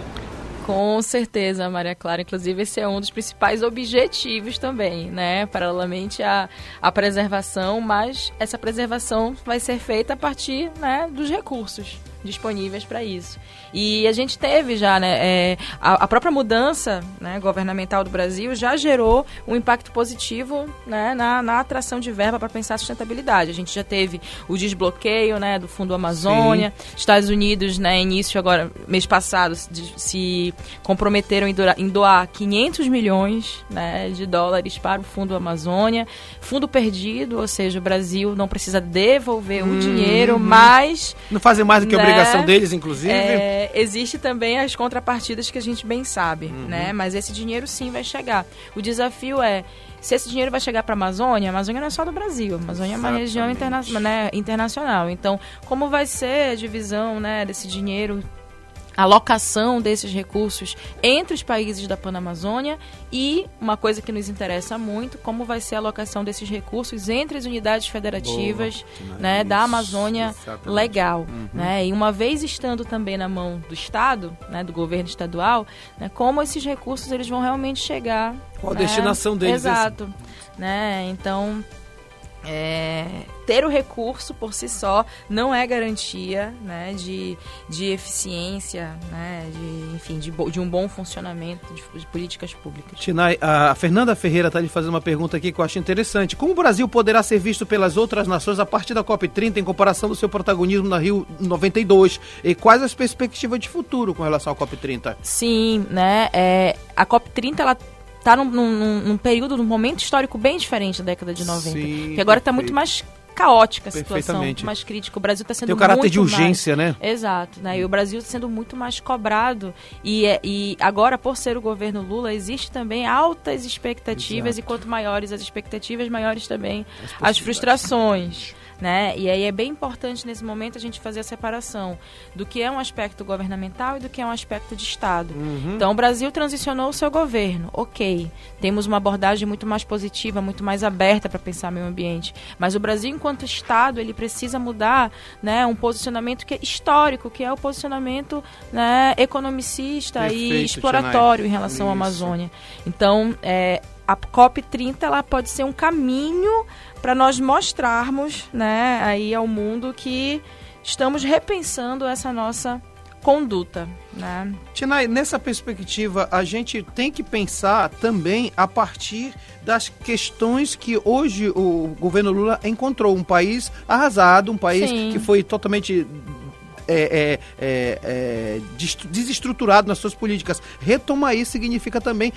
Com certeza, Maria Clara. Inclusive, esse é um dos principais objetivos também, né? Paralelamente à, à preservação, mas essa preservação vai ser feita a partir né, dos recursos disponíveis para isso. E a gente teve já, né, é, a, a, própria mudança né, governamental do Brasil já gerou um impacto positivo né, na, na atração de verba para pensar a sustentabilidade. A gente já teve o desbloqueio né, do Fundo Amazônia, Sim. Estados Unidos, né, início agora, mês passado, de, se comprometeram em doar, em doar 500 milhões né, de dólares para o Fundo Amazônia. Fundo perdido, ou seja, o Brasil não precisa devolver hum, o dinheiro, mas... Não fazem mais do que né, obrigação deles, inclusive. É, existe também as contrapartidas que a gente bem sabe, uhum. né? Mas esse dinheiro sim vai chegar. O desafio é se esse dinheiro vai chegar para a Amazônia, a Amazônia não é só do Brasil, a Amazônia Exatamente. é uma região interna né, internacional. Então, como vai ser a divisão né, desse dinheiro alocação desses recursos entre os países da Panamazônia e uma coisa que nos interessa muito, como vai ser a alocação desses recursos entre as unidades federativas Boa, né, isso, da Amazônia exatamente. legal. Uhum. Né? E uma vez estando também na mão do Estado, né, do governo estadual, né, como esses recursos eles vão realmente chegar. Qual a né? destinação deles? Exato. Né? Então, é, ter o recurso por si só não é garantia né, de, de eficiência, né, de, enfim, de, de um bom funcionamento de, de políticas públicas. Tinai, a Fernanda Ferreira está lhe fazendo uma pergunta aqui que eu acho interessante. Como o Brasil poderá ser visto pelas outras nações a partir da COP30 em comparação do seu protagonismo na Rio 92? E quais as perspectivas de futuro com relação à COP30? Sim, né, é, a COP30 ela está num, num, num, período, num momento histórico bem diferente da década de 90. Sim, que agora está muito mais caótica a situação, Perfeitamente. mais crítica. O Brasil está sendo Tem o caráter muito de urgência, mais... né? Exato, né? E o Brasil está sendo muito mais cobrado e, é- e agora, por ser o governo Lula, existe também altas expectativas Exato. e quanto maiores as expectativas, maiores também As as frustrações. Né? E aí é bem importante nesse momento a gente fazer a separação do que é um aspecto governamental e do que é um aspecto de Estado. Uhum. Então o Brasil transicionou o seu governo, ok. Temos uma abordagem muito mais positiva, muito mais aberta para pensar meio ambiente. Mas o Brasil, enquanto Estado, ele precisa mudar né, um posicionamento que é histórico, que é o posicionamento né, economicista Perfeito, e exploratório Tianai. em relação à Isso. Amazônia. Então, é, a COP30 ela pode ser um caminho para nós mostrarmos né, aí ao mundo que estamos repensando essa nossa conduta. Né? Tinai, nessa perspectiva, a gente tem que pensar também a partir das questões que hoje o governo Lula encontrou. Um país arrasado, um país Sim. que foi totalmente. É, é, é, é, desestruturado nas suas políticas. Retomar isso significa também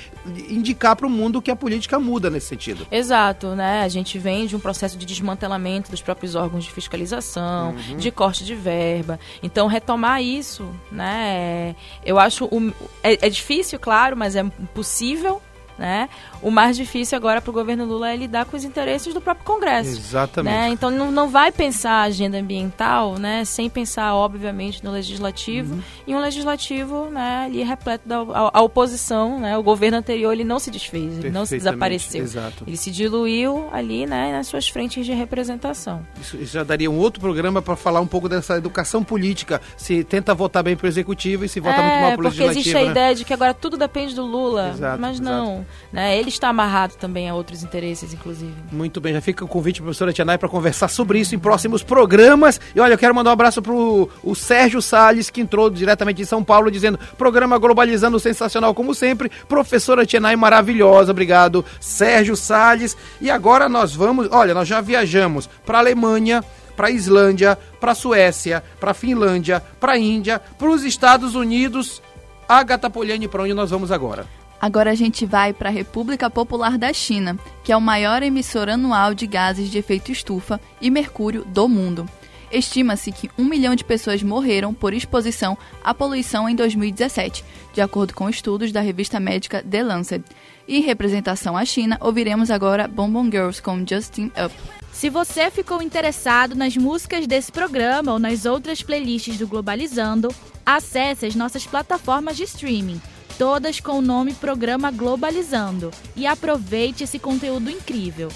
indicar para o mundo que a política muda nesse sentido. Exato, né? A gente vem de um processo de desmantelamento dos próprios órgãos de fiscalização, Uhum. de corte de verba. Então, retomar isso, né? Eu acho. o- é, é difícil, claro, mas é possível. Né? O mais difícil agora para o governo Lula é lidar com os interesses do próprio Congresso. Exatamente. Né? Então não, não vai pensar a agenda ambiental né? sem pensar, obviamente, no legislativo. Uhum. E um legislativo né, ali repleto da a, a oposição. Né? O governo anterior ele não se desfez, ele não se desapareceu. exato. Ele se diluiu ali né, nas suas frentes de representação. Isso, isso já daria um outro programa para falar um pouco dessa educação política. Se tenta votar bem para o executivo e se vota muito mal é, para o porque legislativo. existe a né? ideia de que agora tudo depende do Lula. Exato, mas não. Né? Ele está amarrado também a outros interesses, inclusive. Muito bem, já fica o convite, professora Tianai, para conversar sobre isso em próximos programas. E olha, eu quero mandar um abraço pro o Sérgio Salles, que entrou diretamente de São Paulo, dizendo: programa Globalizando sensacional, como sempre. Professora Tianai, maravilhosa, obrigado. Sérgio Salles. E agora nós vamos, olha, nós já viajamos para Alemanha. Para Islândia, para Suécia, para Finlândia, para Índia, para os Estados Unidos. Agatha Poliani, para onde nós vamos agora? Agora a gente vai para a República Popular da China, que é o maior emissor anual de gases de efeito estufa e mercúrio do mundo. Estima-se que um milhão de pessoas morreram por exposição à poluição em 2017, de acordo com estudos da revista médica The Lancet. Em representação à China, ouviremos agora Bonbon Girls com Justin Up. Se você ficou interessado nas músicas desse programa ou nas outras playlists do Globalizando, acesse as nossas plataformas de streaming, todas com o nome Programa Globalizando, e aproveite esse conteúdo incrível.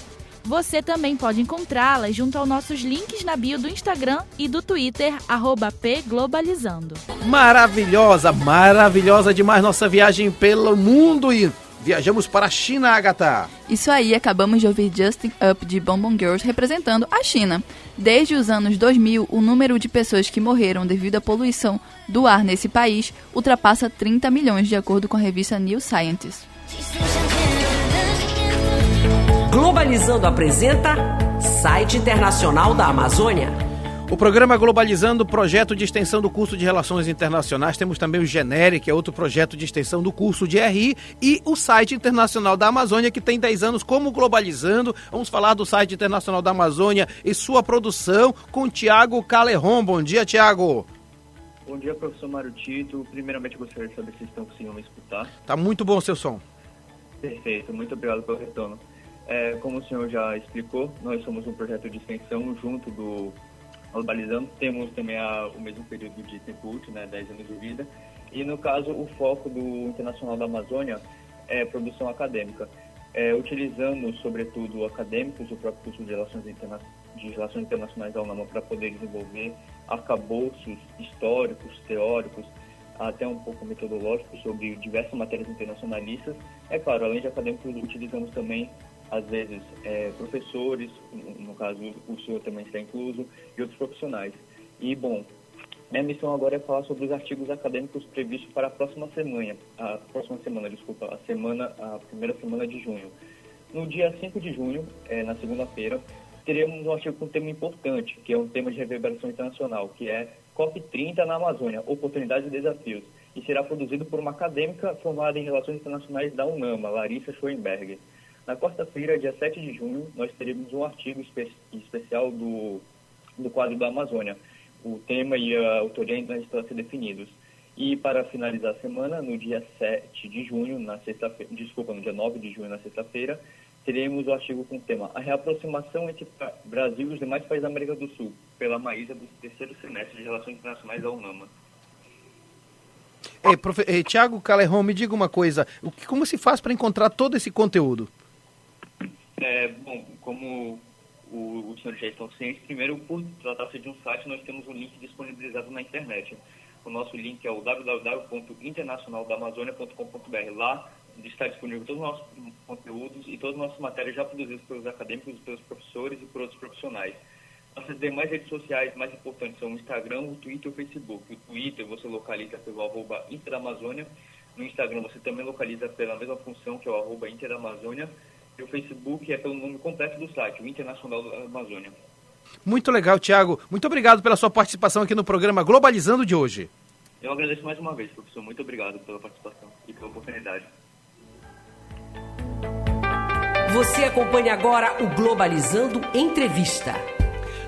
Você também pode encontrá-las junto aos nossos links na bio do Instagram e do Twitter, arroba pglobalizando. Maravilhosa, maravilhosa demais nossa viagem pelo mundo e viajamos para a China, Agatha. Isso aí, acabamos de ouvir Justin Up de Bonbon Girls representando a China. Desde os anos 2000, o número de pessoas que morreram devido à poluição do ar nesse país ultrapassa 30 milhões, de acordo com a revista New Scientist. Globalizando apresenta Site Internacional da Amazônia. O programa Globalizando, projeto de extensão do curso de Relações Internacionais. Temos também o Genere, que é outro projeto de extensão do curso de RI, e o site internacional da Amazônia, que tem 10 anos como Globalizando. Vamos falar do site internacional da Amazônia e sua produção com Tiago Caleron. Bom dia, Tiago. Bom dia, professor Mário Tito. Primeiramente, gostaria de saber se estão conseguindo me escutar. Tá muito bom o seu som. Perfeito, muito obrigado pelo retorno. É, como o senhor já explicou, nós somos um projeto de extensão junto do Globalizando. Temos também a, o mesmo período de tempo útil, né, 10 anos de vida. E, no caso, o foco do Internacional da Amazônia é produção acadêmica. É, utilizando, sobretudo, acadêmicos, o próprio curso de Relações, Interna de Relações Internacionais da UNAMA para poder desenvolver arcabouços históricos, teóricos, até um pouco metodológicos sobre diversas matérias internacionalistas. É claro, além de acadêmicos, utilizamos também, às vezes, é, professores, no caso o senhor também está incluso, e outros profissionais. E, bom, minha missão agora é falar sobre os artigos acadêmicos previstos para a próxima semana, a próxima semana, desculpa, a semana, a primeira semana de junho. No dia 5 de junho, é, na segunda-feira, teremos um artigo com um tema importante, que é um tema de reverberação internacional, que é COP30 na Amazônia, Oportunidades e Desafios, e será produzido por uma acadêmica formada em Relações Internacionais da UNAMA, Larissa Schoenberger. Na quarta-feira, dia 7 de junho, nós teremos um artigo espe especial do, do quadro da Amazônia. O tema e a autoria ainda estão a ser definidos. E para finalizar a semana, no dia 7 de junho, na sexta-feira, desculpa, no dia 9 de junho, na sexta-feira, teremos o artigo com o tema A reaproximação entre Brasil e os demais países da América do Sul, pela Maísa do terceiro semestre de Relações Internacionais da UNAMA. É, profe... é, Tiago Calerron, me diga uma coisa, o que, como se faz para encontrar todo esse conteúdo? É, bom, como o, os senhores já estão cientes, primeiro, por tratar-se de um site, nós temos um link disponibilizado na internet. O nosso link é o www.internacionaldamazônia.com.br. Lá está disponível todos os nossos conteúdos e todas as nossas matérias já produzidas pelos acadêmicos, pelos professores e por outros profissionais. Nossas demais redes sociais mais importantes são o Instagram, o Twitter e o Facebook. O Twitter você localiza pelo arroba Interamazônia. No Instagram você também localiza pela mesma função, que é o arroba. E o Facebook é pelo nome completo do site, o Internacional da Amazônia. Muito legal, Tiago. Muito obrigado pela sua participação aqui no programa Globalizando de hoje. Eu agradeço mais uma vez, professor. Muito obrigado pela participação e pela oportunidade. Você acompanha agora o Globalizando Entrevista.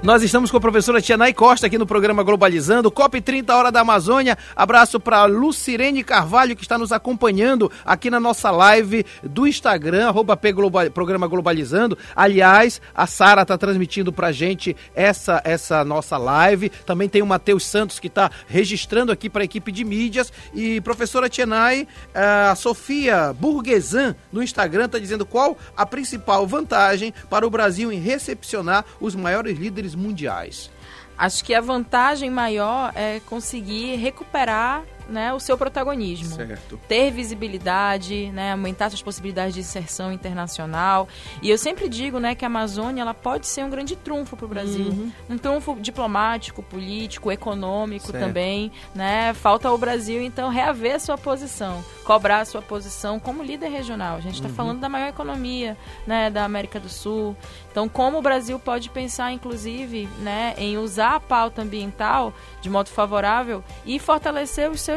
Nós estamos com a professora Tianai Costa aqui no programa Globalizando, COP 30 Hora da Amazônia. Abraço para Lucirene Carvalho, que está nos acompanhando aqui na nossa live do Instagram, arroba Global, Programa Globalizando. Aliás, a Sara está transmitindo para gente essa, essa nossa live. Também tem o Matheus Santos, que está registrando aqui para a equipe de mídias. E professora Tianai, a Sofia Burguesan, no Instagram, está dizendo qual a principal vantagem para o Brasil em recepcionar os maiores líderes mundiais? Acho que a vantagem maior é conseguir recuperar né, o seu protagonismo. Certo. Ter visibilidade, né, aumentar suas possibilidades de inserção internacional. E eu sempre digo né, que a Amazônia ela pode ser um grande trunfo para o Brasil. Uhum. Um trunfo diplomático, político, econômico Certo. também. Né? Falta ao Brasil, então, reaver a sua posição, cobrar a sua posição como líder regional. A gente está Uhum. falando da maior economia né, da América do Sul. Então, como o Brasil pode pensar, inclusive, né, em usar a pauta ambiental de modo favorável e fortalecer os seus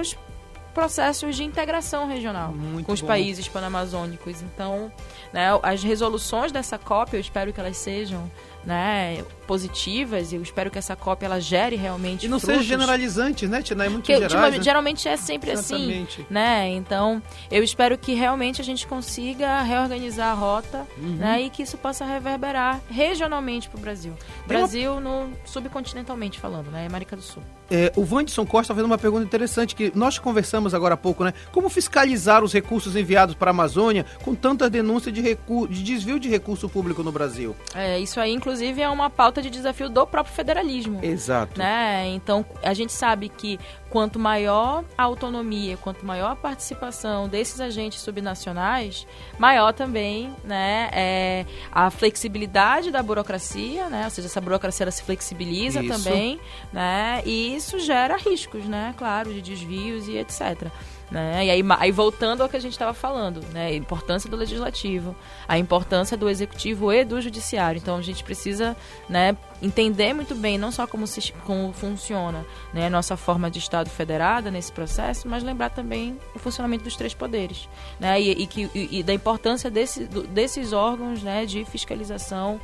processos de integração regional Muito com os bom. países panamazônicos. Então, né, as resoluções dessa COP, eu espero que elas sejam né, positivas e eu espero que essa COP ela gere realmente E não frutos. seja generalizante, né, Tianai? Muito Que gerais, né? geralmente é sempre Exatamente. assim, né? Então, eu espero que realmente a gente consiga reorganizar a rota, Uhum. né? E que isso possa reverberar regionalmente para o Brasil. Tem uma- Brasil no subcontinentalmente falando, né? América do Sul. É, o Wanderson Costa fez uma pergunta interessante que nós conversamos agora há pouco, né? Como fiscalizar os recursos enviados para a Amazônia com tanta denúncia de, recu- de desvio de recurso público no Brasil? É, isso aí, inclusive, é uma pauta de desafio do próprio federalismo. Exato. né? Então, a gente sabe que quanto maior a autonomia, quanto maior a participação desses agentes subnacionais, maior também, né, é a flexibilidade da burocracia, né? Ou seja, essa burocracia ela se flexibiliza Isso. também, né? E isso gera riscos, né? Claro, de desvios e etc. Né? E aí, aí voltando ao que a gente estava falando, né? A importância do legislativo, a importância do executivo e do judiciário. Então a gente precisa né, entender muito bem não só como, se, como funciona né, a nossa forma de Estado federada nesse processo, mas lembrar também o funcionamento dos três poderes. Né? E, e que, e, e da importância desse, desses órgãos né, de fiscalização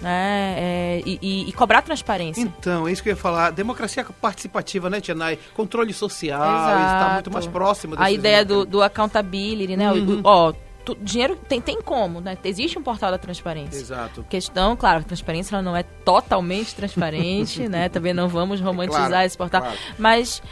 né, é, e, e- e cobrar transparência. Então, é isso que eu ia falar. Democracia participativa, né, Tianai? Controle social, está muito mais próximo A ideia do, do accountability, né? O- Uhum. o- ó, tu- dinheiro tem, tem como, né? Existe um portal da transparência. Exato. Questão, claro, a transparência ela não é totalmente transparente, né? <laughs> Também não vamos romantizar Claro, esse portal. claro. Mas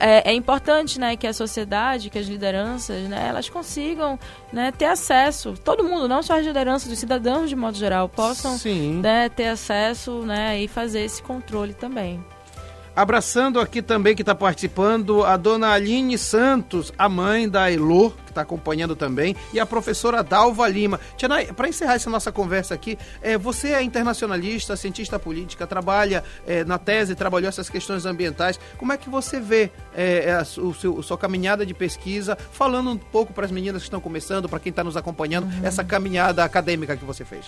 é, é importante, né, que a sociedade, que as lideranças, né, elas consigam né, ter acesso. Todo mundo, não só as lideranças, os cidadãos de modo geral, possam Sim. né, ter acesso né, e fazer esse controle também. Abraçando aqui também que está participando a dona Aline Santos, a mãe da Elô, que está acompanhando também, e a professora Dalva Lima. Tianai, para encerrar essa nossa conversa aqui, é, você é internacionalista, cientista política, trabalha é, na tese, trabalhou essas questões ambientais. Como é que você vê é, a, su- o seu, sua caminhada de pesquisa, falando um pouco para as meninas que estão começando, para quem está nos acompanhando, essa caminhada acadêmica que você fez?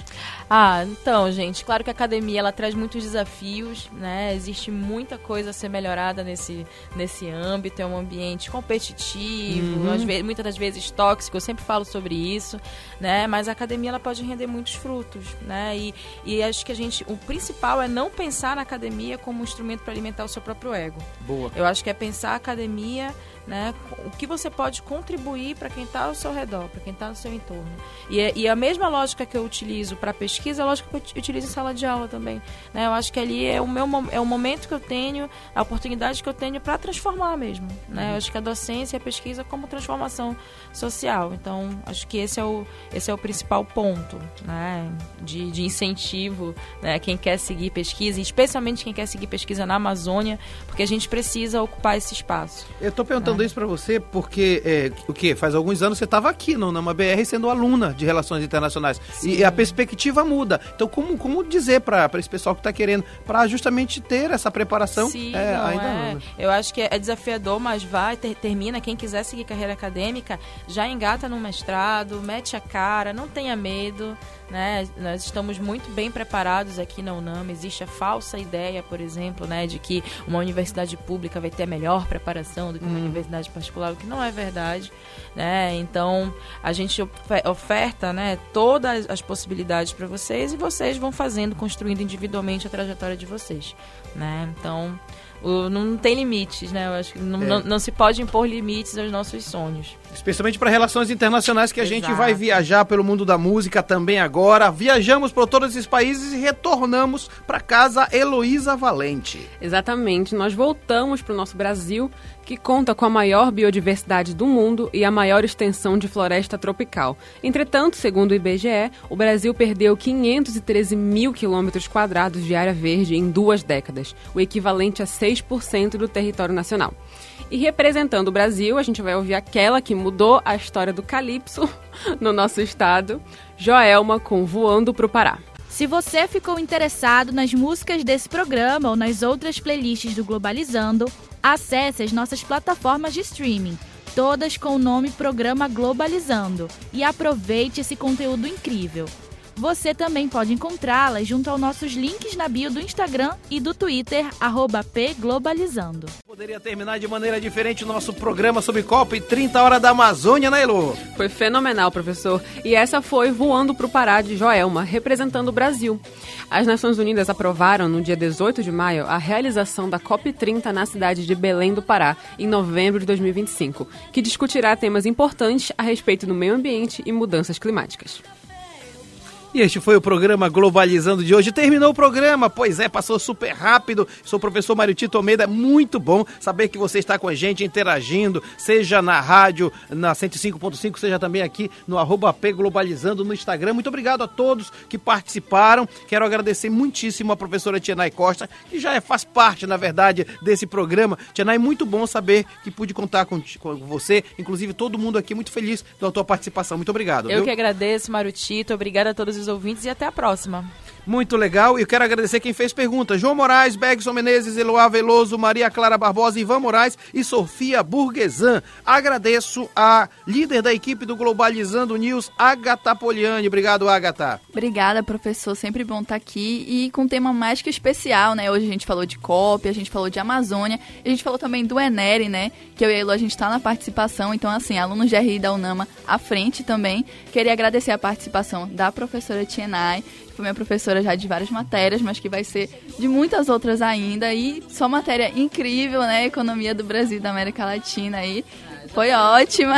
Ah, então, gente, claro que a academia ela traz muitos desafios, né? Existe muita coisa a ser melhorada nesse, nesse âmbito, é um ambiente competitivo, Uhum. às ve- muitas das vezes vezes tóxico, eu sempre falo sobre isso, né? Mas a academia ela pode render muitos frutos, né? E, e acho que a gente, o principal é não pensar na academia como um instrumento para alimentar o seu próprio ego. Boa. Eu acho que é pensar a academia né? O que você pode contribuir para quem está ao seu redor, para quem está no seu entorno. E, é, e, a mesma lógica que eu utilizo para pesquisa, é a lógica que eu utilizo em sala de aula também. Né? Eu acho que ali é o meu é o momento que eu tenho, a oportunidade que eu tenho para transformar mesmo. Né? Uhum. Eu acho que a docência e a pesquisa como transformação social. Então, acho que esse é o, esse é o principal ponto né? de, de incentivo, né? quem quer seguir pesquisa, especialmente quem quer seguir pesquisa na Amazônia, porque a gente precisa ocupar esse espaço. Eu estou perguntando perguntando isso para você porque, é, o que? Faz alguns anos você estava aqui no Nama BR sendo aluna de Relações Internacionais. Sim. E a perspectiva muda. Então, como, como dizer para esse pessoal que está querendo, para justamente ter essa preparação Sim, é, não, ainda é. não. Eu acho que é desafiador, mas vai, ter, termina. Quem quiser seguir carreira acadêmica, já engata no mestrado, mete a cara, não tenha medo. Né? Nós estamos muito bem preparados aqui na UNAM. Existe a falsa ideia, por exemplo, né, de que uma universidade pública vai ter a melhor preparação do que uma hum. universidade particular, o que não é verdade. Né? Então, a gente oferta né, todas as possibilidades para vocês e vocês vão fazendo, construindo individualmente a trajetória de vocês. Né? Então, o, não tem limites, né? Eu acho que não, é. não, não, se pode impor limites aos nossos sonhos. Especialmente para relações internacionais que a Exato. gente vai viajar pelo mundo da música também agora. Viajamos por todos esses países e retornamos para casa Heloísa Valente. Exatamente. Nós voltamos para o nosso Brasil, que conta com a maior biodiversidade do mundo e a maior extensão de floresta tropical. Entretanto, segundo o IBGE, o Brasil perdeu 513 mil quilômetros quadrados de área verde em duas décadas, o equivalente a 6% do território nacional. E representando o Brasil, a gente vai ouvir aquela que mudou a história do calypso <laughs> no nosso estado, Joelma com Voando pro Pará. Se você ficou interessado nas músicas desse programa ou nas outras playlists do Globalizando, acesse as nossas plataformas de streaming, todas com o nome Programa Globalizando, e aproveite esse conteúdo incrível. Você também pode encontrá-las junto aos nossos links na bio do Instagram e do Twitter, pglobalizando. Poderia terminar de maneira diferente o nosso programa sobre Copa e 30 Horas da Amazônia, né, Elo? Foi fenomenal, professor. E essa foi Voando para o Pará de Joelma, representando o Brasil. As Nações Unidas aprovaram, no dia 18 de maio, a realização da COP30 na cidade de Belém do Pará, em novembro de 2025, que discutirá temas importantes a respeito do meio ambiente e mudanças climáticas. E este foi o programa Globalizando de hoje. Terminou o programa, pois é, passou super rápido. Sou o professor Mário Tito Almeida. É muito bom saber que você está com a gente interagindo, seja na rádio, na 105.5, seja também aqui no arroba P Globalizando no Instagram. Muito obrigado a todos que participaram. Quero agradecer muitíssimo a professora Tienay Costa, que já é, faz parte, na verdade, desse programa. Tienay, muito bom saber que pude contar com, com você, inclusive todo mundo aqui, muito feliz pela tua participação. Muito obrigado. Eu viu? que agradeço, Mário Tito. Obrigada a todos os ouvintes e até a próxima. Muito legal. E eu quero agradecer quem fez perguntas. João Moraes, Bergson Menezes, Eloá Veloso, Maria Clara Barbosa, Ivan Moraes e Sofia Burguesan. Agradeço a líder da equipe do Globalizando News, Agatha Poliani. Obrigado, Agatha. Obrigada, professor. Sempre bom estar aqui e com um tema mais que especial, né? Hoje a gente falou de COP, a gente falou de Amazônia, a gente falou também do Enere, né? Que eu e a Elo, a gente está na participação. Então, assim, alunos de RI da UNAMA à frente também. Queria agradecer a participação da professora Tienai, foi minha professora já de várias matérias, mas que vai ser de muitas outras ainda. E só matéria incrível, né? Economia do Brasil e da América Latina aí. Foi ótima.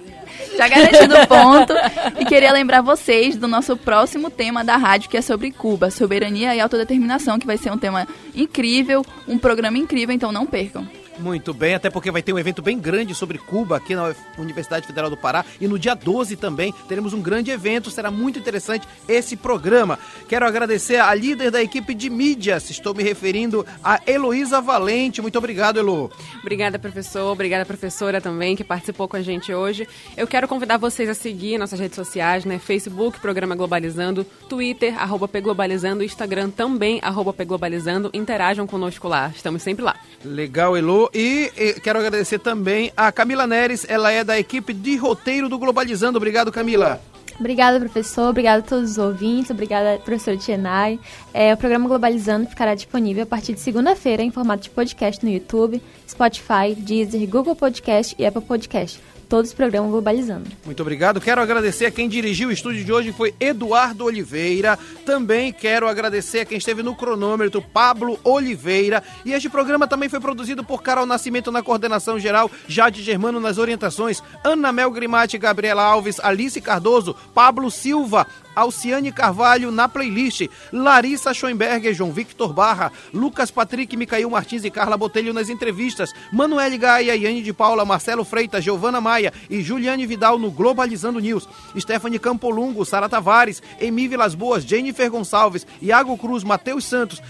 <laughs> já garantido o ponto. E queria lembrar vocês do nosso próximo tema da rádio, que é sobre Cuba, soberania e autodeterminação, que vai ser um tema incrível, um programa incrível, então não percam. Muito bem, até porque vai ter um evento bem grande sobre Cuba aqui na Universidade Federal do Pará. E no dia 12 também teremos um grande evento, será muito interessante esse programa. Quero agradecer a líder da equipe de mídias, estou me referindo a Heloísa Valente. Muito obrigado, Elo. Obrigada, professor. Obrigada, professora também, que participou com a gente hoje. Eu quero convidar vocês a seguir nossas redes sociais, né? Facebook, Programa Globalizando, Twitter, arroba Pglobalizando, Instagram também, arroba Pglobalizando. Interajam conosco lá, estamos sempre lá. Legal, Elo. E, e, quero agradecer também a Camila Neres, ela é da equipe de roteiro do Globalizando. Obrigado, Camila. Obrigada, professor. Obrigada a todos os ouvintes. Obrigada, professor Tienai. É, o programa Globalizando ficará disponível a partir de segunda-feira em formato de podcast no YouTube, Spotify, Deezer, Google Podcast e Apple Podcast. Todos os programas Globalizando. Muito obrigado. Quero agradecer a quem dirigiu o estúdio de hoje, foi Eduardo Oliveira. Também quero agradecer a quem esteve no cronômetro, Pablo Oliveira. E este programa também foi produzido por Carol Nascimento na coordenação geral, Jade Germano nas orientações, Ana Mel Grimati, Gabriela Alves, Alice Cardoso, Pablo Silva, Alciane Carvalho na playlist, Larissa Schoenberger, João Victor Barra, Lucas Patrick, Micael Martins e Carla Botelho nas entrevistas, Manuel Gaia, Iane de Paula, Marcelo Freitas, Giovana Maia e Juliane Vidal no Globalizando News, Stephanie Campolungo, Sara Tavares, Emi Vilas Boas, Jennifer Gonçalves, Iago Cruz, Matheus Santos,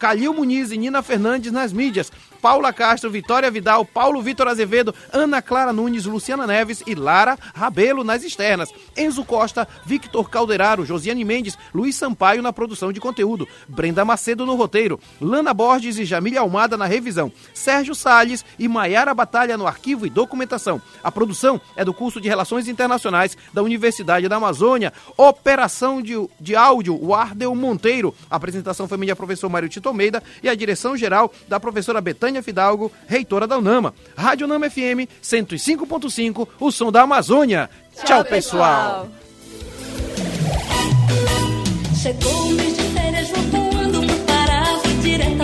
Calil Muniz e Nina Fernandes nas mídias. Paula Castro, Vitória Vidal, Paulo Vitor Azevedo, Ana Clara Nunes, Luciana Neves e Lara Rabelo nas externas. Enzo Costa, Victor Calderaro, Josiane Mendes, Luiz Sampaio na produção de conteúdo, Brenda Macedo no roteiro, Lana Borges e Jamília Almada na revisão, Sérgio Salles e Maiara Batalha no arquivo e documentação. A produção é do curso de Relações Internacionais da Universidade da Amazônia. Operação de, de áudio, Wardel Monteiro. A apresentação foi minha professor Mário Tito Almeida e a direção geral da professora Betânia Fidalgo, reitora da Unama. Rádio Unama FM 105.5, o som da Amazônia. Tchau, Tchau pessoal. Chegou o mês de férias, vou voando vou direto